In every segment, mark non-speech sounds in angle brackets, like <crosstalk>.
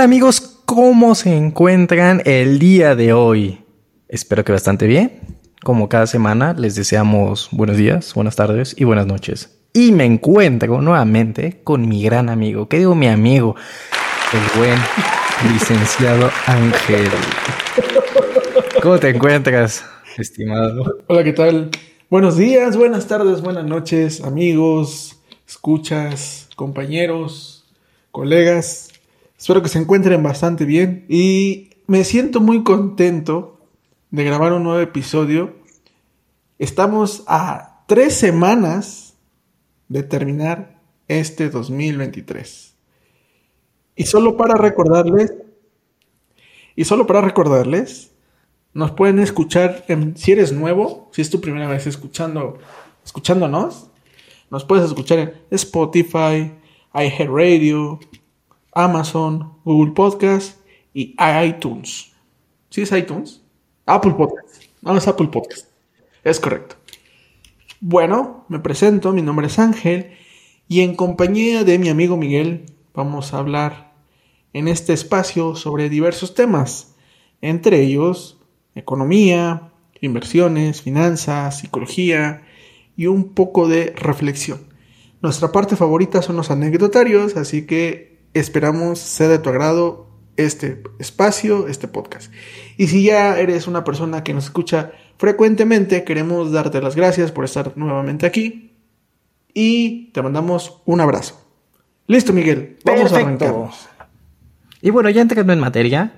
¿qué tal amigos? ¿Cómo se encuentran el día de hoy? Espero que bastante bien. Como cada semana, les deseamos buenos días, buenas tardes y buenas noches. Y me encuentro nuevamente con mi gran amigo, ¿qué digo mi amigo? El buen licenciado Ángel. ¿Cómo te encuentras, estimado? Hola, ¿qué tal? Buenos días, buenas tardes, buenas noches, amigos, escuchas, compañeros, colegas. Espero que se encuentren bastante bien y me siento muy contento de grabar un nuevo episodio. Estamos a tres semanas de terminar este 2023. Y solo para recordarles, y solo para recordarles, nos pueden escuchar, si eres nuevo, si es tu primera vez escuchando, escuchándonos, nos puedes escuchar en Spotify, iHeartRadio, Amazon, Google Podcast y iTunes. ¿Sí es iTunes? Apple Podcast. No es Apple Podcast. Es correcto. Bueno, me presento, mi nombre es Ángel y en compañía de mi amigo Miguel vamos a hablar en este espacio sobre diversos temas, entre ellos economía, inversiones, finanzas, psicología y un poco de reflexión. Nuestra parte favorita son los anecdotarios, así que Esperamos sea de tu agrado este espacio, este podcast. Y si ya eres una persona que nos escucha frecuentemente, queremos darte las gracias por estar nuevamente aquí y te mandamos un abrazo. Listo, Miguel, vamos a arrancar. Y bueno, ya entrando en materia,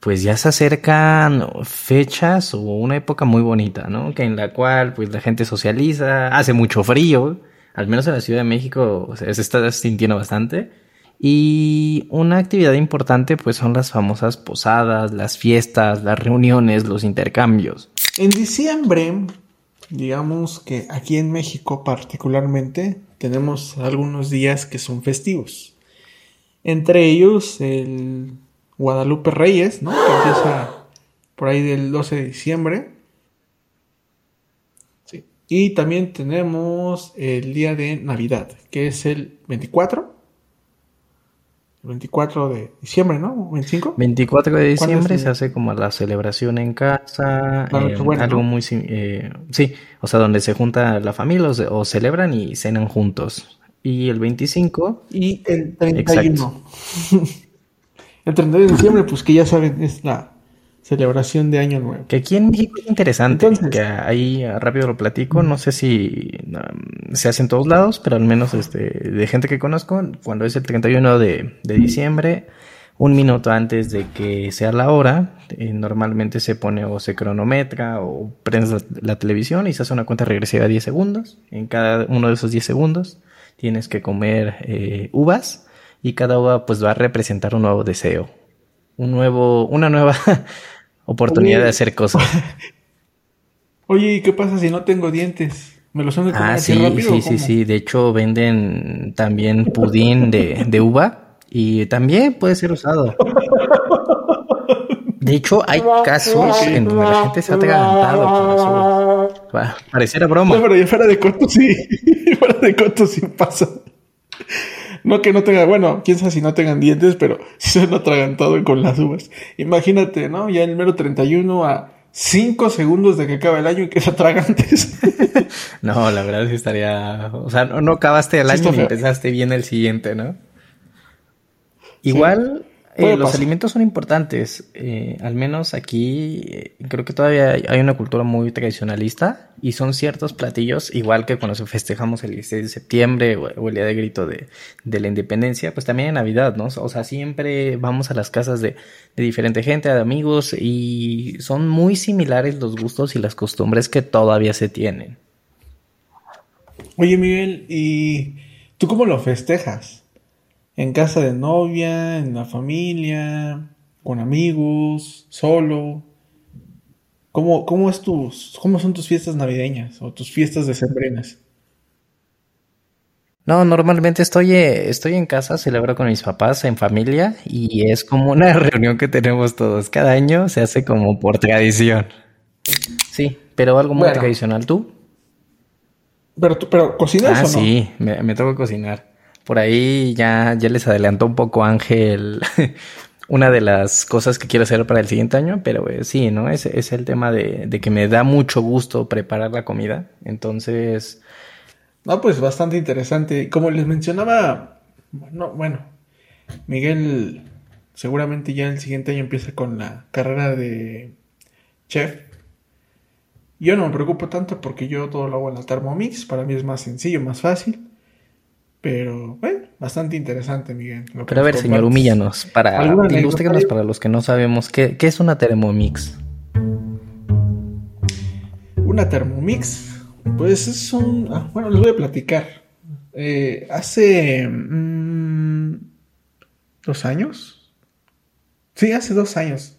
pues ya se acercan fechas o una época muy bonita, ¿no? Que en la cual pues la gente socializa, hace mucho frío, al menos en la Ciudad de México se está sintiendo bastante. Y una actividad importante pues son las famosas posadas, las fiestas, las reuniones, los intercambios. En diciembre, digamos que aquí en México particularmente, tenemos algunos días que son festivos. Entre ellos el Guadalupe Reyes, ¿no? Que empieza por ahí del 12 de diciembre. Y también tenemos el día de Navidad, que es el 24 24 de diciembre, ¿no? ¿25? 24 de diciembre se hace como la celebración en casa, eh, algo muy... Eh, sí, o sea, donde se junta la familia o, celebran y cenan juntos. Y el 25... Y el 31. <laughs> el 31 de diciembre, pues que ya saben, es la celebración de Año Nuevo. Que aquí en México es interesante, que ahí rápido lo platico, no sé si um, se hace en todos lados, pero al menos este, de gente que conozco, cuando es el 31 de, de diciembre, un minuto antes de que sea la hora, eh, normalmente se pone o se cronometra o prendes la, televisión y se hace una cuenta regresiva de 10 segundos. En cada uno de esos 10 segundos tienes que comer eh, uvas y cada uva pues va a representar un nuevo deseo, un nuevo, una nueva <laughs> oportunidad de hacer cosas. <laughs> Oye, ¿y qué pasa si no tengo dientes? ¿Me los han de comer ah, sí, rápido, sí, sí, sí. De hecho, venden también pudín de, de uva y también puede ser usado. De hecho, hay casos en donde la gente se ha atragantado con las Pareciera broma. No, pero ya fuera de corto sí. <laughs> fuera de corto sí pasa. No que no tenga, bueno, quién sabe si no tengan dientes, pero <laughs> si se han atragantado con las uvas. Imagínate, ¿no? Ya en el mero 31 a 5 segundos de que acabe el año y que se atragantes. <laughs> no, la verdad sí estaría. O sea, no, acabaste el año y empezaste bien el siguiente, ¿no? Igual. Eh, los alimentos son importantes. Eh, al menos aquí eh, creo que todavía hay una cultura muy tradicionalista y son ciertos platillos, igual que cuando festejamos el 16 de septiembre o, el día de grito de, la independencia, pues también en Navidad, ¿no? O sea, siempre vamos a las casas de, de diferente gente, de amigos y son muy similares los gustos y las costumbres que todavía se tienen. Oye Miguel, ¿y tú cómo lo festejas? En casa de novia, en la familia, con amigos, solo. ¿Cómo, cómo, es tus, ¿Cómo son tus fiestas navideñas o tus fiestas decembrinas? No, normalmente estoy, eh, estoy en casa, celebro con mis papás, en familia, y es como una <laughs> reunión que tenemos todos. Cada año se hace como por tradición. Sí, pero algo muy tradicional. ¿Tú? Pero, pero ¿cocinas ah, o no? sí, me, me toca cocinar. Por ahí ya, ya les adelantó un poco Ángel <laughs> una de las cosas que quiero hacer para el siguiente año, pero eh, sí, ¿no? Es, es el tema de, de, que me da mucho gusto preparar la comida. Entonces... No, pues bastante interesante. Como les mencionaba, no, bueno, Miguel seguramente ya el siguiente año empieza con la carrera de chef. Yo no me preocupo tanto porque yo todo lo hago en la Thermomix, para mí es más sencillo, más fácil. Pero, bueno, bastante interesante, Miguel. Pero a ver, señor, humíllanos. Para, para los que no sabemos, ¿qué, ¿qué, es una Thermomix? Una Thermomix, pues es un... Ah, bueno, les voy a platicar. Eh, hace... Mm, ¿Dos años? Sí, hace dos años.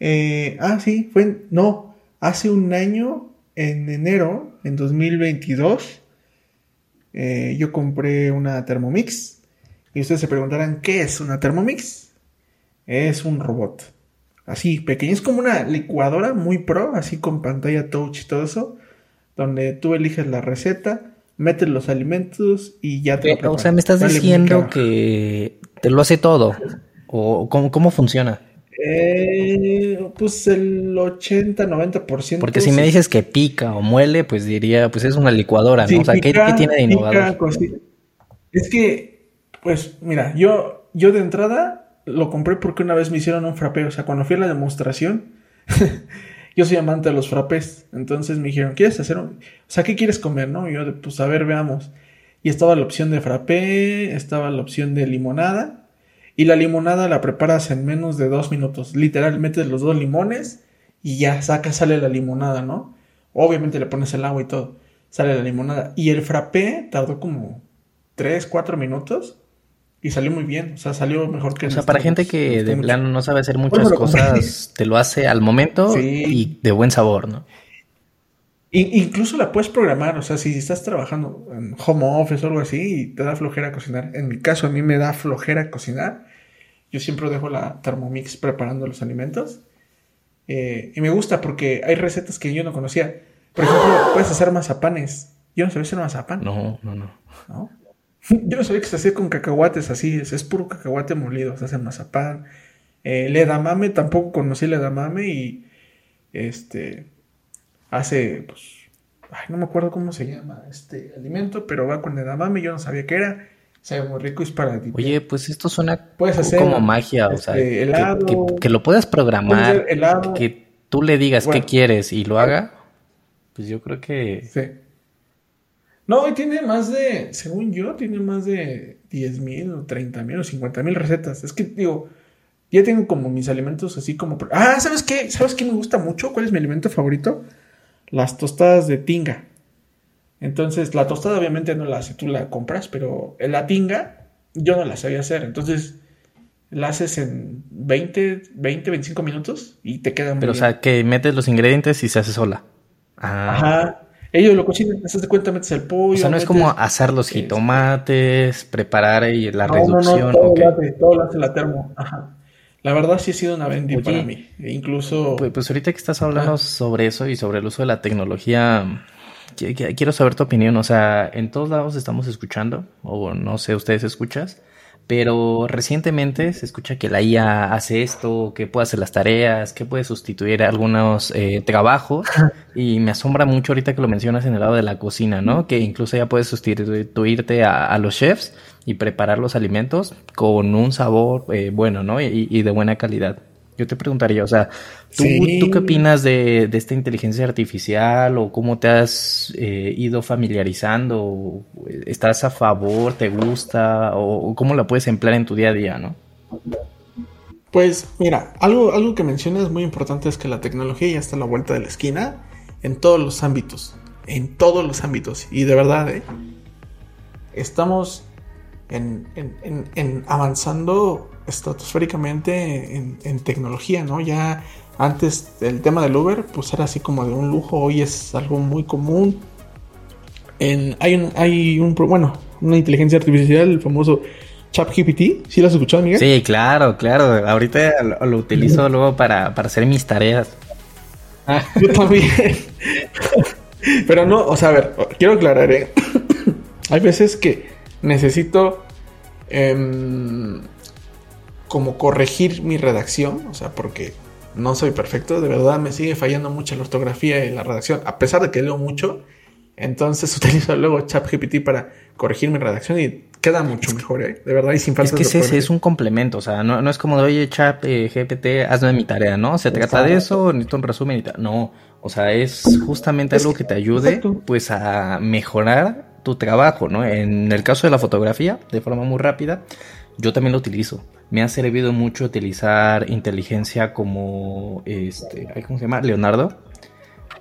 Eh, ah, sí, fue... No, hace un año, en enero, en 2022 eh, yo compré una Thermomix. Y ustedes se preguntarán, ¿qué es una Thermomix? Es un robot. Así, pequeño. Es como una licuadora muy pro, así con pantalla touch y todo eso. Donde tú eliges la receta, metes los alimentos y ya te lo O sea, me estás diciendo que te lo hace todo. ¿O cómo, cómo funciona? Eh, pues el 80-90%. Porque si me dices que pica o muele, pues diría, pues es una licuadora, ¿no? o sea, ¿qué, tiene de innovador? es que, pues mira, yo, yo de entrada lo compré porque una vez me hicieron un frappé. O sea, cuando fui a la demostración, <laughs> yo soy amante de los frappés. Entonces me dijeron, ¿quieres hacer un... O sea, ¿qué quieres comer, no? Y yo, pues a ver, veamos. Y estaba la opción de frappé, estaba la opción de limonada y la limonada la preparas en menos de dos minutos. Literal, metes los dos limones y ya saca, sale la limonada, ¿no? Obviamente le pones el agua y todo. Sale la limonada. Y el frappé tardó como tres, cuatro minutos. Y salió muy bien, o sea, salió mejor que... O sea, para gente que de plano no sabe hacer muchas cosas, te lo hace al momento y de buen sabor, ¿no? incluso la puedes programar, o sea, si estás trabajando en home office o algo así y te da flojera cocinar. En mi caso, a mí me da flojera cocinar. Yo siempre dejo la Thermomix preparando los alimentos. Eh, y me gusta porque hay recetas que yo no conocía. Por ejemplo, puedes hacer mazapanes. Yo no sabía hacer mazapán. No, no, no. Yo no sabía que se hacía con cacahuates así. Es, puro cacahuate molido. Se hace mazapán. Eh, el edamame, tampoco conocí el edamame y este hace, pues, ay, no me acuerdo cómo se llama este alimento, pero va con edamame, yo no sabía qué era. Sabe muy rico y es para ti. Oye, pues esto suena puedes hacer, como magia, o sea, este, que, lo puedas programar, que tú le digas qué quieres y lo haga, pues yo creo que... Sí. No, y tiene más de, según yo, tiene más de 10 mil o 30 mil o 50 mil recetas. Es que, digo, ya tengo como mis alimentos así como... Ah, ¿sabes qué? ¿Sabes qué me gusta mucho? ¿Cuál es mi alimento favorito? las tostadas de tinga. Entonces, la tostada obviamente no la hace, tú la compras, pero la tinga yo no la sabía hacer. Entonces, la haces en 20, 20, 25 minutos y te queda muy Pero, o sea, que metes los ingredientes y se hace sola. Ah. Ajá. Ellos lo cocinan, te de cuenta, metes el pollo. O sea, no es como asar los jitomates, preparar y la reducción. No, todo, todo lo hace la termo. Ajá. La verdad sí ha sido una bendición para mí. E incluso... Pues, pues, ahorita que estás hablando sobre eso y sobre el uso de la tecnología, quiero saber tu opinión. O sea, en todos lados estamos escuchando, o no sé, ustedes escuchas, pero recientemente se escucha que la IA hace esto, que puede hacer las tareas, que puede sustituir algunos eh, trabajos. <laughs> Y me asombra mucho ahorita que lo mencionas en el lado de la cocina, ¿no? Que incluso ya puedes sustituirte a, los chefs y preparar los alimentos con un sabor eh, bueno, ¿no? Y, de buena calidad. Yo te preguntaría, o sea, ¿tú, ¿tú qué opinas de, esta inteligencia artificial o cómo te has eh, ido familiarizando? ¿Estás a favor? ¿Te gusta? O, cómo la puedes emplear en tu día a día, no? Pues mira, algo, algo que mencionas muy importante es que la tecnología ya está a la vuelta de la esquina en todos los ámbitos. En todos los ámbitos. Y de verdad, ¿eh? estamos en, en, avanzando estratosféricamente en, tecnología, ¿no? Ya antes el tema del Uber, pues era así como de un lujo, hoy es algo muy común. hay un, hay un, bueno, una inteligencia artificial, el famoso ChatGPT, ¿sí lo has escuchado, Miguel? Sí, claro, claro. Ahorita lo, utilizo luego para, para, hacer mis tareas. Ah, yo también. <laughs> Pero no, o sea, a ver, quiero aclarar, ¿eh? <coughs> hay veces que necesito em, como corregir mi redacción, o sea, porque no soy perfecto, de verdad me sigue fallando mucho la ortografía y la redacción, a pesar de que leo mucho. Entonces <laughs> utilizo luego ChatGPT para corregir mi redacción y queda mucho mejor, ¿eh? de verdad, y sin falta Es que es, ese, es un complemento, o sea, no, no es como de, oye, chat, eh, GPT, hazme mi tarea, ¿no? Se trata de eso, necesito un resumen y tal. No, o sea, es justamente algo que te ayude, pues, a mejorar tu trabajo, ¿no? En el caso de la fotografía, de forma muy rápida, yo también lo utilizo. Me ha servido mucho utilizar inteligencia como, este, ¿cómo se llama? Leonardo,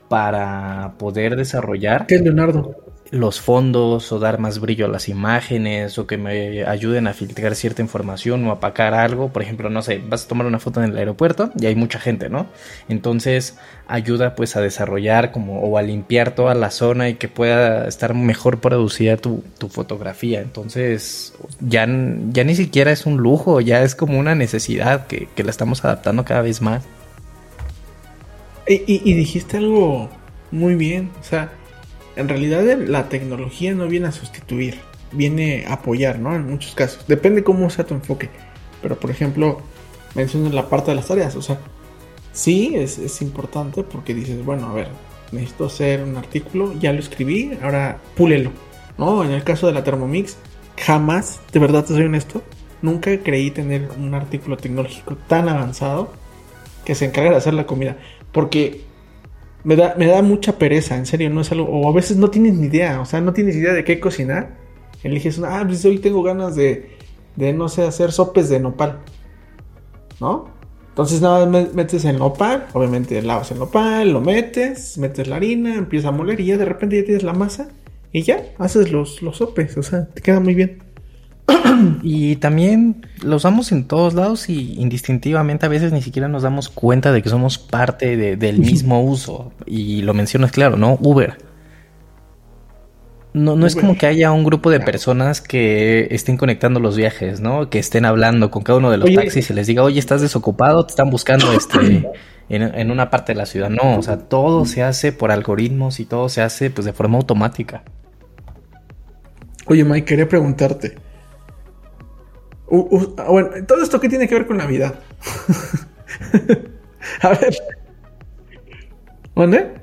para poder desarrollar. ¿Qué es Leonardo? Los fondos o dar más brillo a las imágenes o que me ayuden a filtrar cierta información o apacar algo. Por ejemplo, no sé, vas a tomar una foto en el aeropuerto y hay mucha gente, ¿no? Entonces ayuda pues a desarrollar como o a limpiar toda la zona y que pueda estar mejor producida tu, fotografía. Entonces ya, ya ni siquiera es un lujo, ya es como una necesidad que, la estamos adaptando cada vez más. y, y dijiste algo muy bien, o sea, en realidad la tecnología no viene a sustituir, viene a apoyar, ¿no? En muchos casos. Depende cómo sea tu enfoque. Pero por ejemplo, mencionas la parte de las tareas. O sea, sí es, importante porque dices, bueno, a ver, necesito hacer un artículo, ya lo escribí, ahora púlelo. ¿No? En el caso de la Thermomix, jamás, de verdad te soy honesto, nunca creí tener un artículo tecnológico tan avanzado que se encargue de hacer la comida. Porque me da, me da mucha pereza, en serio, no es algo. O a veces no tienes ni idea, o sea, no tienes idea de qué cocinar. Eliges una, ah, pues hoy tengo ganas de, de no sé, hacer sopes de nopal. ¿No? Entonces nada más metes el nopal, obviamente lavas el nopal, lo metes, metes la harina, empieza a moler y ya de repente ya tienes la masa y ya haces los, los sopes, o sea, te queda muy bien. <clears throat> y también lo usamos en todos lados y indistintivamente a veces ni siquiera nos damos cuenta de que somos parte del mismo uso. Y lo mencionas claro, ¿no? Uber. No, no es como que haya un grupo de personas que estén conectando los viajes, ¿no? Que estén hablando con cada uno de los taxis y les diga, oye, estás desocupado, te están buscando <clears throat> este en, en, una parte de la ciudad. No, o sea, todo se hace por algoritmos y todo se hace pues de forma automática. Oye, Mike, quería preguntarte. Ah, bueno, todo esto qué tiene que ver con Navidad. <laughs> a ver. ¿Dónde?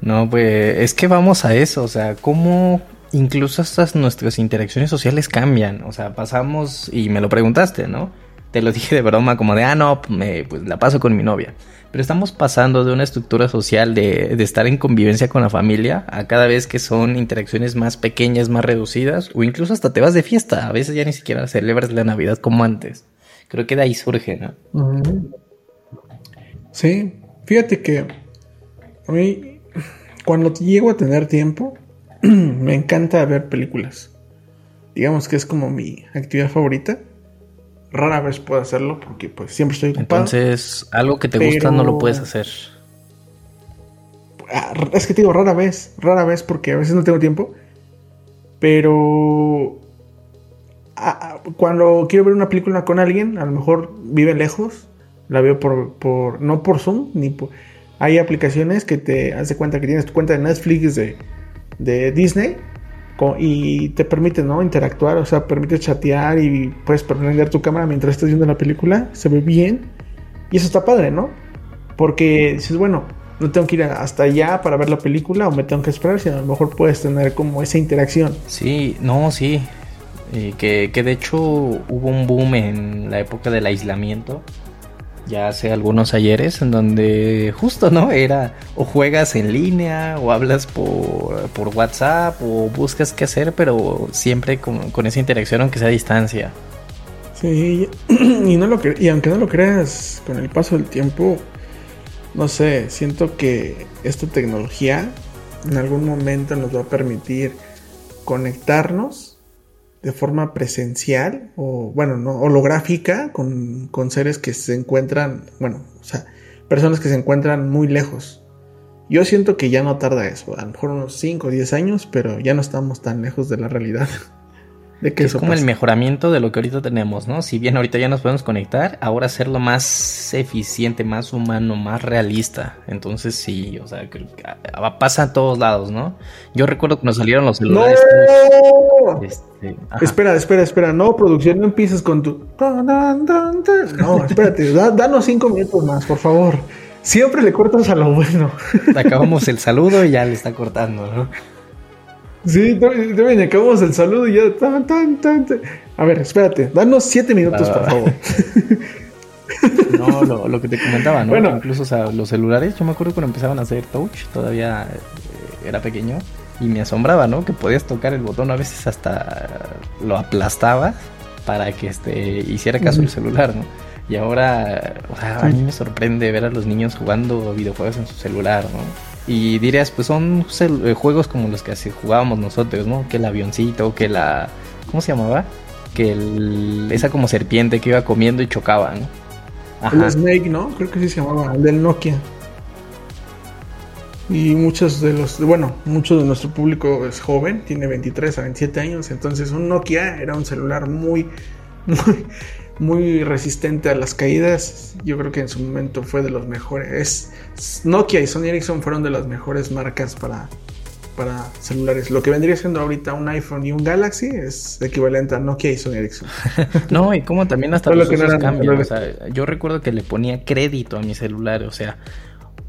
No, pues es que vamos a eso, o sea, cómo incluso estas nuestras interacciones sociales cambian, o sea, pasamos y me lo preguntaste, ¿no? Te lo dije de broma como de, ah, no, me, pues la paso con mi novia. Pero estamos pasando de una estructura social de, de, estar en convivencia con la familia a cada vez que son interacciones más pequeñas, más reducidas, o incluso hasta te vas de fiesta. A veces ya ni siquiera celebras la Navidad como antes. Creo que de ahí surge, ¿no? Sí, fíjate que a mí, cuando llego a tener tiempo, <clears throat> me encanta ver películas. Digamos que es como mi actividad favorita rara vez puedo hacerlo porque pues siempre estoy ocupado. Entonces, algo que te gusta no lo puedes hacer. Ah, es que te digo, rara vez, rara vez porque a veces no tengo tiempo. Pero ah, ah, cuando quiero ver una película con alguien, a lo mejor vive lejos, la veo por, por no por Zoom, ni por... Hay aplicaciones que te hace cuenta que tienes tu cuenta de Netflix de, de Disney y te permite, ¿no? Interactuar, o sea, permite chatear y puedes prender tu cámara mientras estás viendo la película, se ve bien. Y eso está padre, ¿no? Porque dices, bueno, no tengo que ir hasta allá para ver la película o me tengo que esperar, sino a lo mejor puedes tener como esa interacción. Sí, no, sí. que, que de hecho hubo un boom en la época del aislamiento ya hace algunos ayeres en donde justo, ¿no? Era o juegas en línea o hablas por, por WhatsApp o buscas qué hacer, pero siempre con, con, esa interacción aunque sea a distancia. Sí, y, <clears throat> no lo y aunque no lo creas, con el paso del tiempo, no sé, siento que esta tecnología en algún momento nos va a permitir conectarnos de forma presencial o, bueno, no, holográfica con, con, seres que se encuentran, bueno, o sea, personas que se encuentran muy lejos. Yo siento que ya no tarda eso, a lo mejor unos 5 o 10 años, pero ya no estamos tan lejos de la realidad. <laughs> de que es como el mejoramiento de lo que ahorita tenemos, ¿no? Si bien ahorita ya nos podemos conectar, ahora hacerlo más eficiente, más humano, más realista. Entonces sí, o sea, pasa a todos lados, ¿no? Yo recuerdo que nos salieron los celulares. ¡No! Este, espera, espera, espera. No, producción, no empieces con tu. No, espérate, danos cinco minutos más, por favor. Siempre le cortas a lo bueno. Acabamos el saludo y ya le está cortando, ¿no? Sí, también acabamos el saludo y ya. A ver, espérate, danos siete minutos, por favor. No, lo, que te comentaba, ¿no? Bueno. Incluso, o sea, los celulares, yo me acuerdo cuando empezaban a hacer touch, todavía eh, era pequeño, y me asombraba, ¿no? Que podías tocar el botón, a veces hasta lo aplastabas para que este, hiciera caso el celular, ¿no? Y ahora, o sea, a mí me sorprende ver a los niños jugando videojuegos en su celular, ¿no? Y dirías, pues son eh, juegos como los que jugábamos nosotros, ¿no? Que el avioncito, que la... ¿Cómo se llamaba? Que el... esa como serpiente que iba comiendo y chocaba, ¿no? Ajá. El Snake, ¿no? Creo que sí se llamaba, el del Nokia. Y muchos de los, bueno, mucho de nuestro público es joven, tiene 23 a 27 años, entonces un Nokia era un celular muy, muy, muy resistente a las caídas. Yo creo que en su momento fue de los mejores. Nokia y Sony Ericsson fueron de las mejores marcas para, para celulares. Lo que vendría siendo ahorita un iPhone y un Galaxy es equivalente a Nokia y Sony Ericsson. <laughs> no, y como también hasta los cambios. yo recuerdo que le ponía crédito a mi celular, o sea,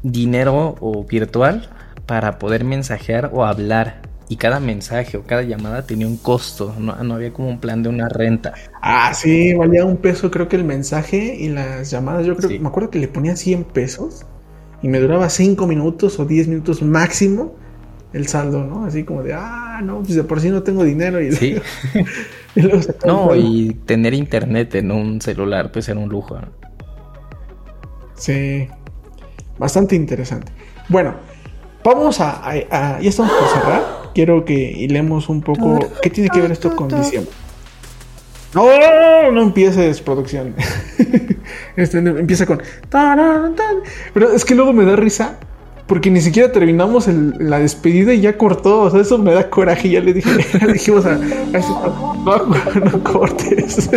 dinero o virtual para poder mensajear o hablar y cada mensaje o cada llamada tenía un costo, no, había como un plan de una renta. Ah, sí, valía un peso creo que el mensaje y las llamadas, yo creo, me acuerdo que le ponía 100 pesos y me duraba 5 minutos o 10 minutos máximo el saldo, ¿no? Así como de, ah, no, pues de por sí no tengo dinero y... Sí. <laughs> no, y tener internet en un celular pues era un lujo. Sí, bastante interesante. Bueno, vamos a, a, ya estamos por cerrar quiero que hilemos un poco qué tiene que ver esto con diciembre. No, no empieces producción. <laughs> este, empieza con. Pero es que luego me da risa porque ni siquiera terminamos la despedida y ya cortó. O sea, eso me da coraje. Ya le dije, <laughs> ya le dijimos a, no, no, cortes.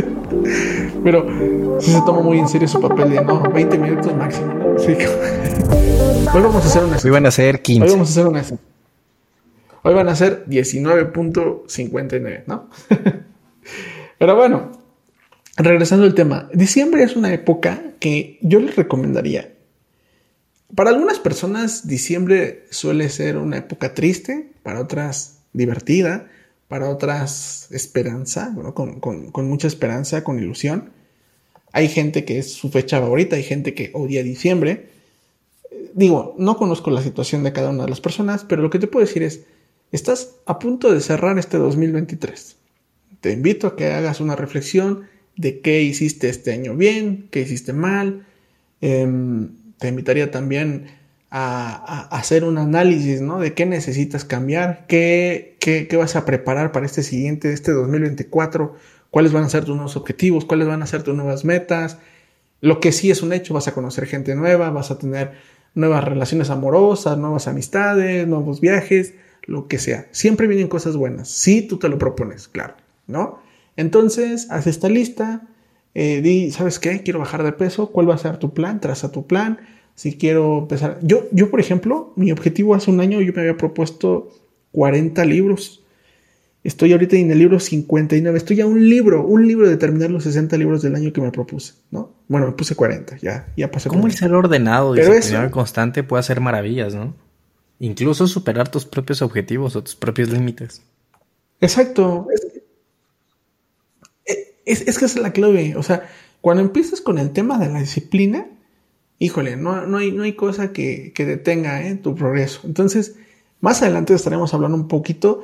<laughs> Pero sí se toma muy en serio su papel de no, 20 minutos máximo. Sí. Hoy vamos a hacer una. Hoy van a ser 15. Hoy vamos a hacer una. Hoy van a ser 19.59, ¿no? <laughs> Pero bueno, regresando al tema, diciembre es una época que yo les recomendaría. Para algunas personas, diciembre suele ser una época triste, para otras divertida, para otras esperanza, con, con mucha esperanza, con ilusión. Hay gente que es su fecha favorita, hay gente que odia diciembre. Digo, no conozco la situación de cada una de las personas, pero lo que te puedo decir es, Estás a punto de cerrar este 2023. Te invito a que hagas una reflexión de qué hiciste este año bien, qué hiciste mal. Em, te invitaría también a, hacer un análisis ¿no? de qué necesitas cambiar, qué, qué, vas a preparar para este siguiente, este 2024, cuáles van a ser tus nuevos objetivos, cuáles van a ser tus nuevas metas. Lo que sí es un hecho, vas a conocer gente nueva, vas a tener nuevas relaciones amorosas, nuevas amistades, nuevos viajes lo que sea. Siempre vienen cosas buenas, si tú te lo propones, claro, ¿no? Entonces, haz esta lista, eh, di, ¿sabes qué? Quiero bajar de peso, ¿cuál va a ser tu plan? Traza tu plan. Si quiero empezar, yo, yo por ejemplo, mi objetivo hace un año yo me había propuesto 40 libros. Estoy ahorita en el libro 59. Estoy a un libro, un libro de terminar los 60 libros del año que me propuse, ¿no? Bueno, me puse 40, ya, ya pasé. ¿Cómo el ser ordenado y ser constante puede hacer maravillas, no? Incluso superar tus propios objetivos o tus propios límites. Exacto. Es, que esa es la clave. O sea, cuando empiezas con el tema de la disciplina, híjole, no, no, hay, no hay cosa que, detenga ¿eh? tu progreso. Entonces, más adelante estaremos hablando un poquito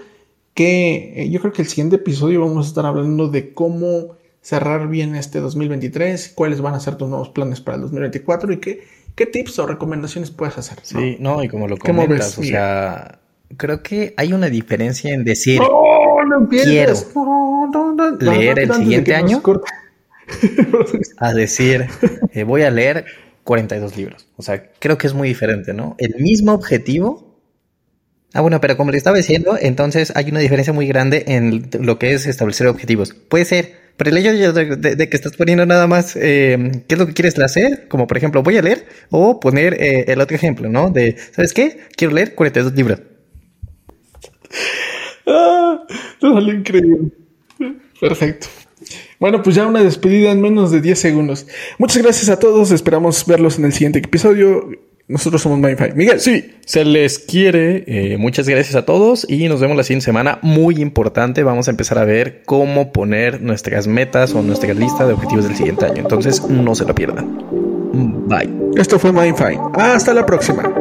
que eh, yo creo que el siguiente episodio vamos a estar hablando de cómo cerrar bien este 2023, cuáles van a ser tus nuevos planes para el 2024 y qué ¿Qué tips o recomendaciones puedes hacer? Sí, no, y como lo comentas, o sea, creo que hay una diferencia en decir, no, no quiero leer el siguiente año <laughs> a decir, eh, voy a leer 42 libros. O sea, creo que es muy diferente, ¿no? El mismo objetivo, Ah, bueno, pero como le estaba diciendo, entonces hay una diferencia muy grande en lo que es establecer objetivos. Puede ser, pero el hecho de, que estás poniendo nada más eh, qué es lo que quieres hacer, como por ejemplo, voy a leer, o poner eh, el otro ejemplo, ¿no? De, ¿sabes qué? Quiero leer 42 libros. Ah, salió increíble. Perfecto. Bueno, pues ya una despedida en menos de 10 segundos. Muchas gracias a todos. Esperamos verlos en el siguiente episodio. Nosotros somos Mindfight. Miguel. Sí, se les quiere. Eh, muchas gracias a todos y nos vemos la siguiente semana. Muy importante. Vamos a empezar a ver cómo poner nuestras metas o nuestra lista de objetivos del siguiente año. Entonces, no se lo pierdan. Bye. Esto fue Mindfight. Hasta la próxima.